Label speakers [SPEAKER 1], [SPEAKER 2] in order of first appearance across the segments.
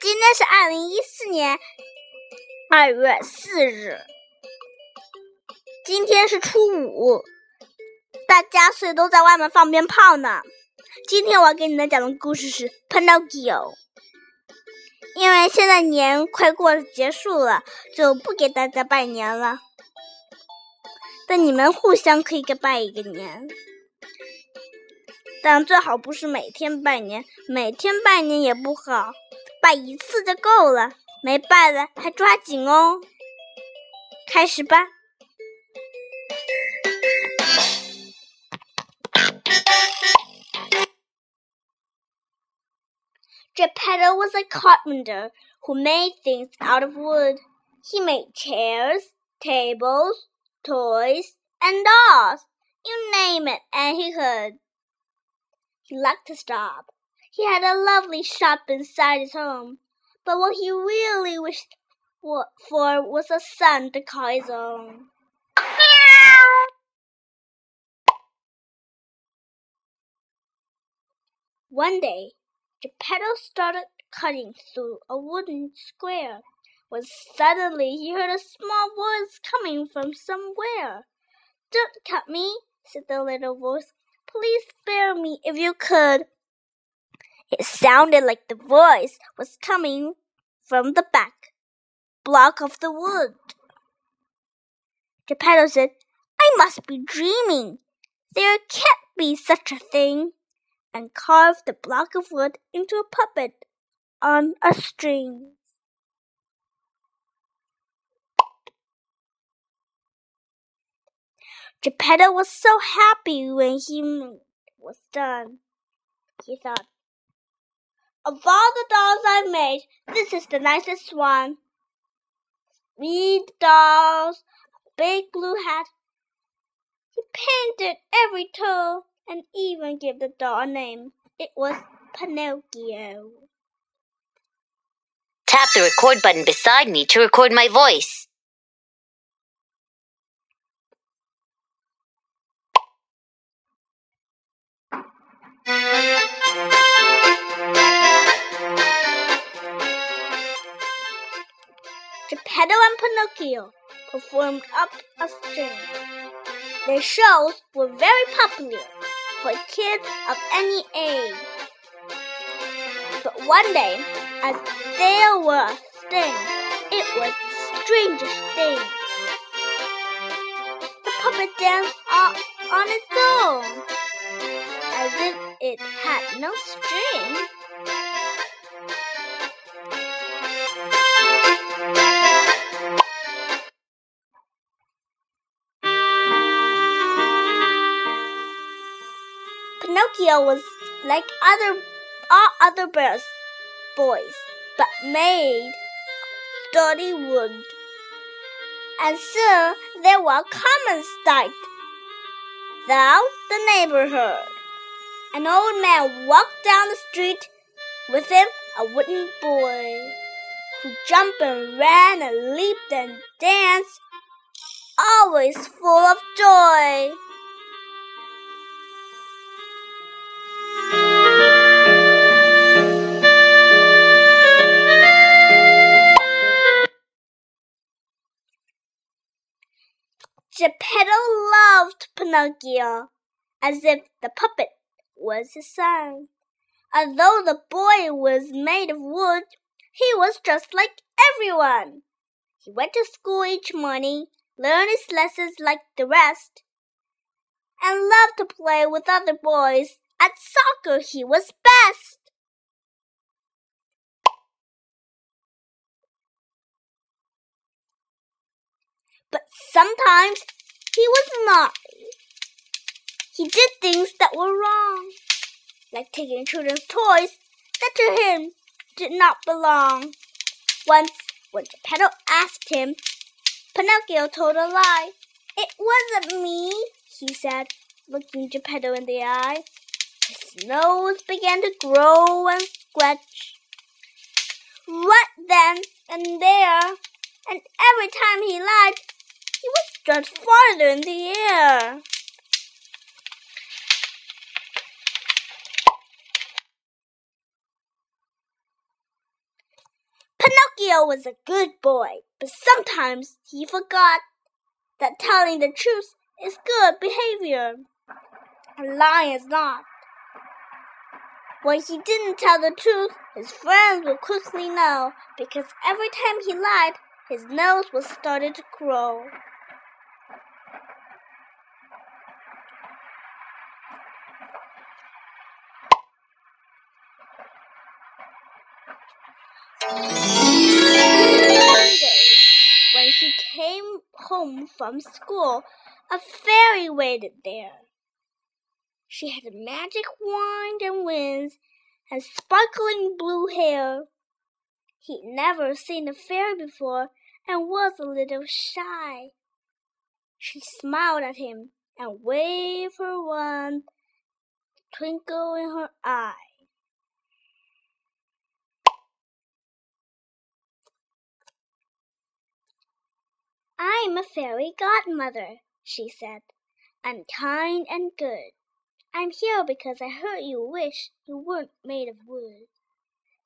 [SPEAKER 1] 今天是二零一四年二月四日，今天是初五，大家所以都在外面放鞭炮呢。今天我要给你们讲的故事是《Pinocchio》，因为现在年快过结束了，就不给大家拜年了。但你们互相可以给拜一个年。但最好不是每天拜年，每天拜年也不好，拜一次就够了。没拜的还抓紧哦。开始吧。Geppetto was a carpenter who made things out of wood. He made chairs, tables, toys, and dolls. You name it, and he could. He liked to stop. he had a lovely shop inside his home, but what he really wished for was a son to call his own. One day, Geppetto started cutting through a wooden square when suddenly he heard a small voice coming from somewhere. Don't cut me, said the little voice. Please spare me if you could. It sounded like the voice was coming from the back block of the wood. Geppetto said, I must be dreaming. There can't be such a thing. And carved the block of wood into a puppet on a string. Geppetto was so happy when he was done. He thought, Of all the dolls I've made, this is the nicest one. Read dolls, big blue hat. He painted every toe and even gave the doll a name. It was Pinocchio.
[SPEAKER 2] Tap the record button beside me to record my voice.
[SPEAKER 1] Geppetto and Pinocchio performed up a string. Their shows were very popular for kids of any age. But one day, as they were staying, it was the strangest thing. The puppet danced on, on its own, as if it had no string. Pinocchio was like other all other birds, boys, but made of sturdy wood. And soon they were common sight. throughout the neighborhood. An old man walked down the street, with him a wooden boy, who jumped and ran and leaped and danced, always full of joy. Geppetto loved Pinocchio as if the puppet was his son. Although the boy was made of wood, he was just like everyone. He went to school each morning, learned his lessons like the rest, and loved to play with other boys. At soccer, he was best. But sometimes he was naughty. He did things that were wrong, like taking children's toys that to him did not belong. Once, when Geppetto asked him, Pinocchio told a lie. It wasn't me, he said, looking Geppetto in the eye. His nose began to grow and scratch. Right then and there, and every time he lied, he was stretched farther in the air. Pinocchio was a good boy, but sometimes he forgot that telling the truth is good behavior. Lying is not. When he didn't tell the truth, his friends would quickly know because every time he lied, his nose was started to grow. When she came home from school, a fairy waited there. She had a magic wand and wings and sparkling blue hair. He'd never seen a fairy before and was a little shy. She smiled at him and waved her wand, twinkle in her eye. I'm a fairy godmother, she said. I'm kind and good. I'm here because I heard you wish you weren't made of wood.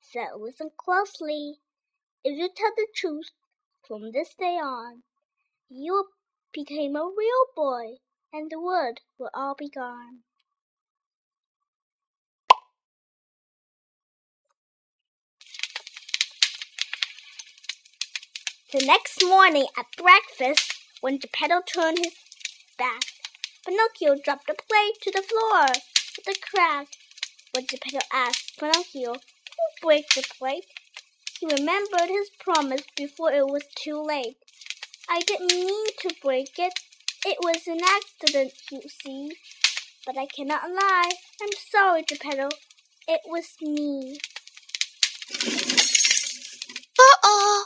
[SPEAKER 1] So listen closely. If you tell the truth from this day on, you become a real boy and the wood will all be gone. The next morning at breakfast, when Geppetto turned his back, Pinocchio dropped the plate to the floor with a crack. When Geppetto asked Pinocchio who broke the plate, he remembered his promise before it was too late. I didn't mean to break it. It was an accident, you see. But I cannot lie. I'm sorry, Geppetto. It was me.
[SPEAKER 2] Uh-oh!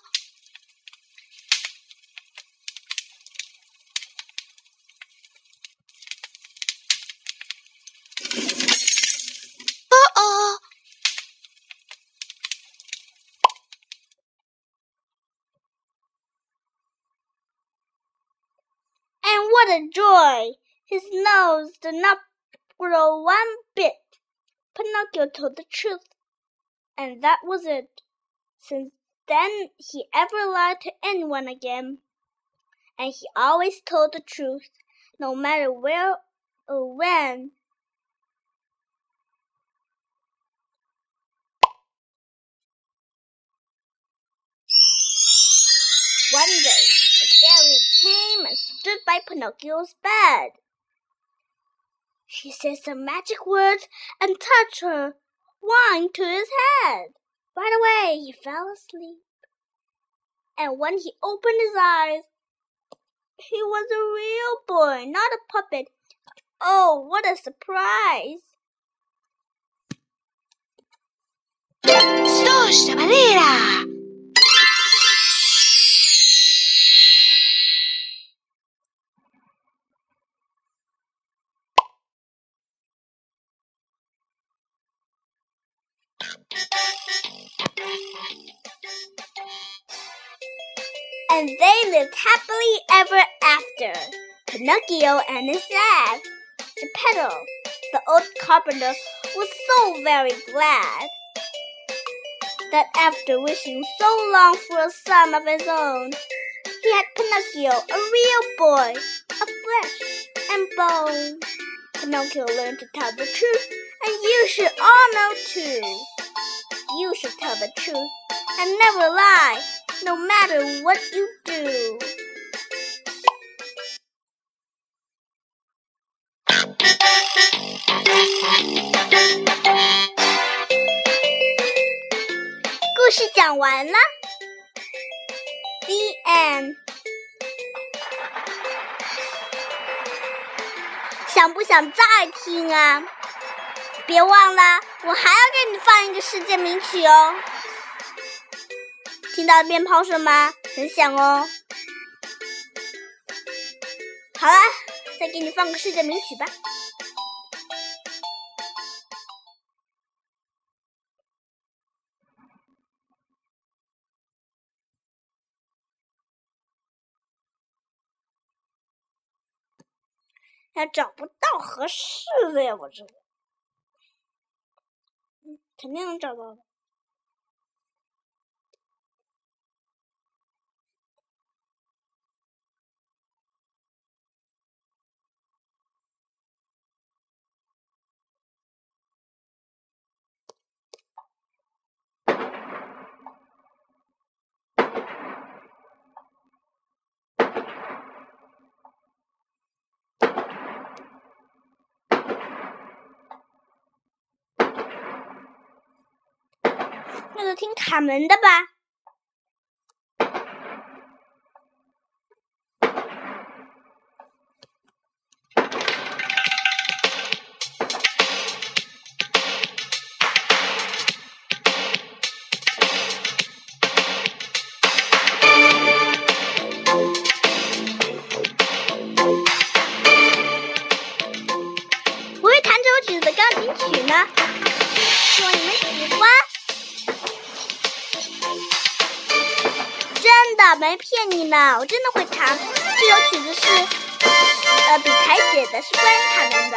[SPEAKER 1] What a joy! His nose did not grow one bit. Pinocchio told the truth, and that was it. Since then he ever lied to anyone again, and he always told the truth, no matter where or when. One day, the fairy came and stood by Pinocchio's bed. She said some magic words and touched her wine to his head. Right away he fell asleep. And when he opened his eyes, he was a real boy, not a puppet. Oh, what a surprise!
[SPEAKER 2] Madera!
[SPEAKER 1] And they lived happily ever after. Pinocchio and his dad. Geppetto, the old carpenter, was so very glad that after wishing so long for a son of his own, he had Pinocchio, a real boy, of flesh and bone. Pinocchio learned to tell the truth, and you should all know too. You should tell the truth and never lie, no matter what you do. The end. 想不想再听啊？别忘了，我还要给你放一个世界名曲哦。听到鞭炮声吗？很响哦。好了，再给你放个世界名曲吧。还找不到合适的呀，我这，肯定能找到的。那就听卡门的吧。没骗你们，我真的会弹。这首曲子是，呃，比才写的，是关于卡门的。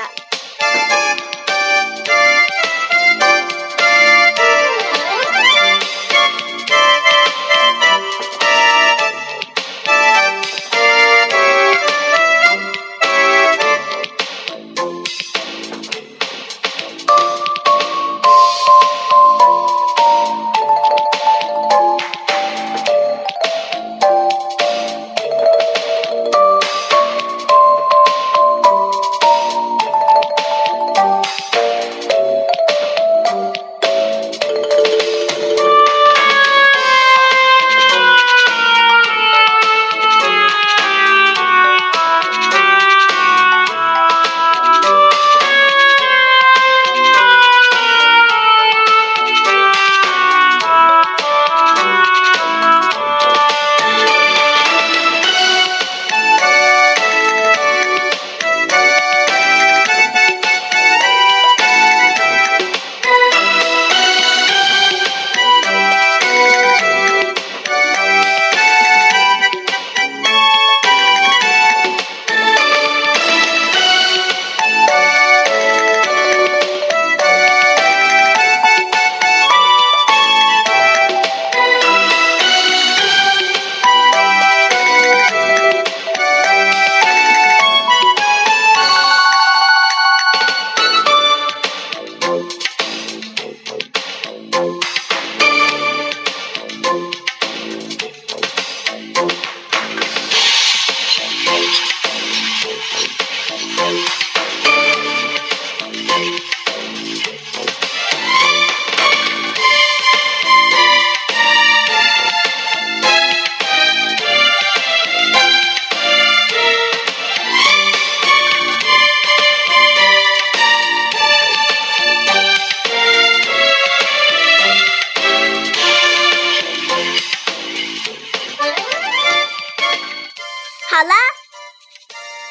[SPEAKER 1] 好啦，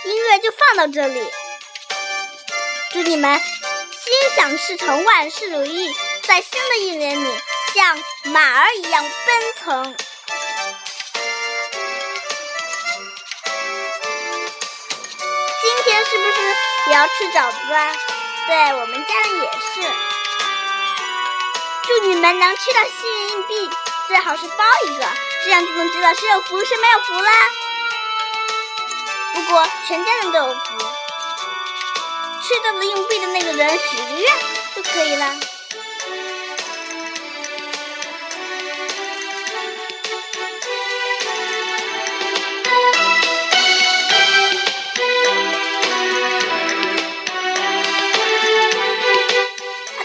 [SPEAKER 1] 音乐就放到这里。祝你们心想事成，万事如意，在新的一年里像马儿一样奔腾。今天是不是也要吃饺子啊？对我们家人也是。祝你们能吃到幸运硬币，最好是包一个，这样就能知道谁有福谁没有福啦。不过全家人都有福，吃到了硬币的那个人许个愿就可以了。啊，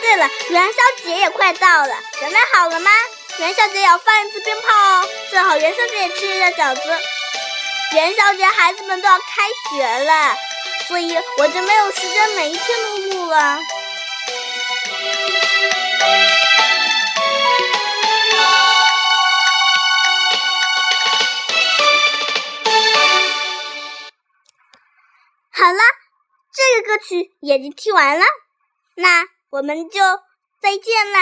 [SPEAKER 1] 对了，元宵节也快到了，准备好了吗？元宵节要放一次鞭炮哦，最好元宵节也吃一下饺子。元宵节孩子们都要开学了，所以我就没有时间每一天都录了。好了，这个歌曲也就听完了，那我们就再见了。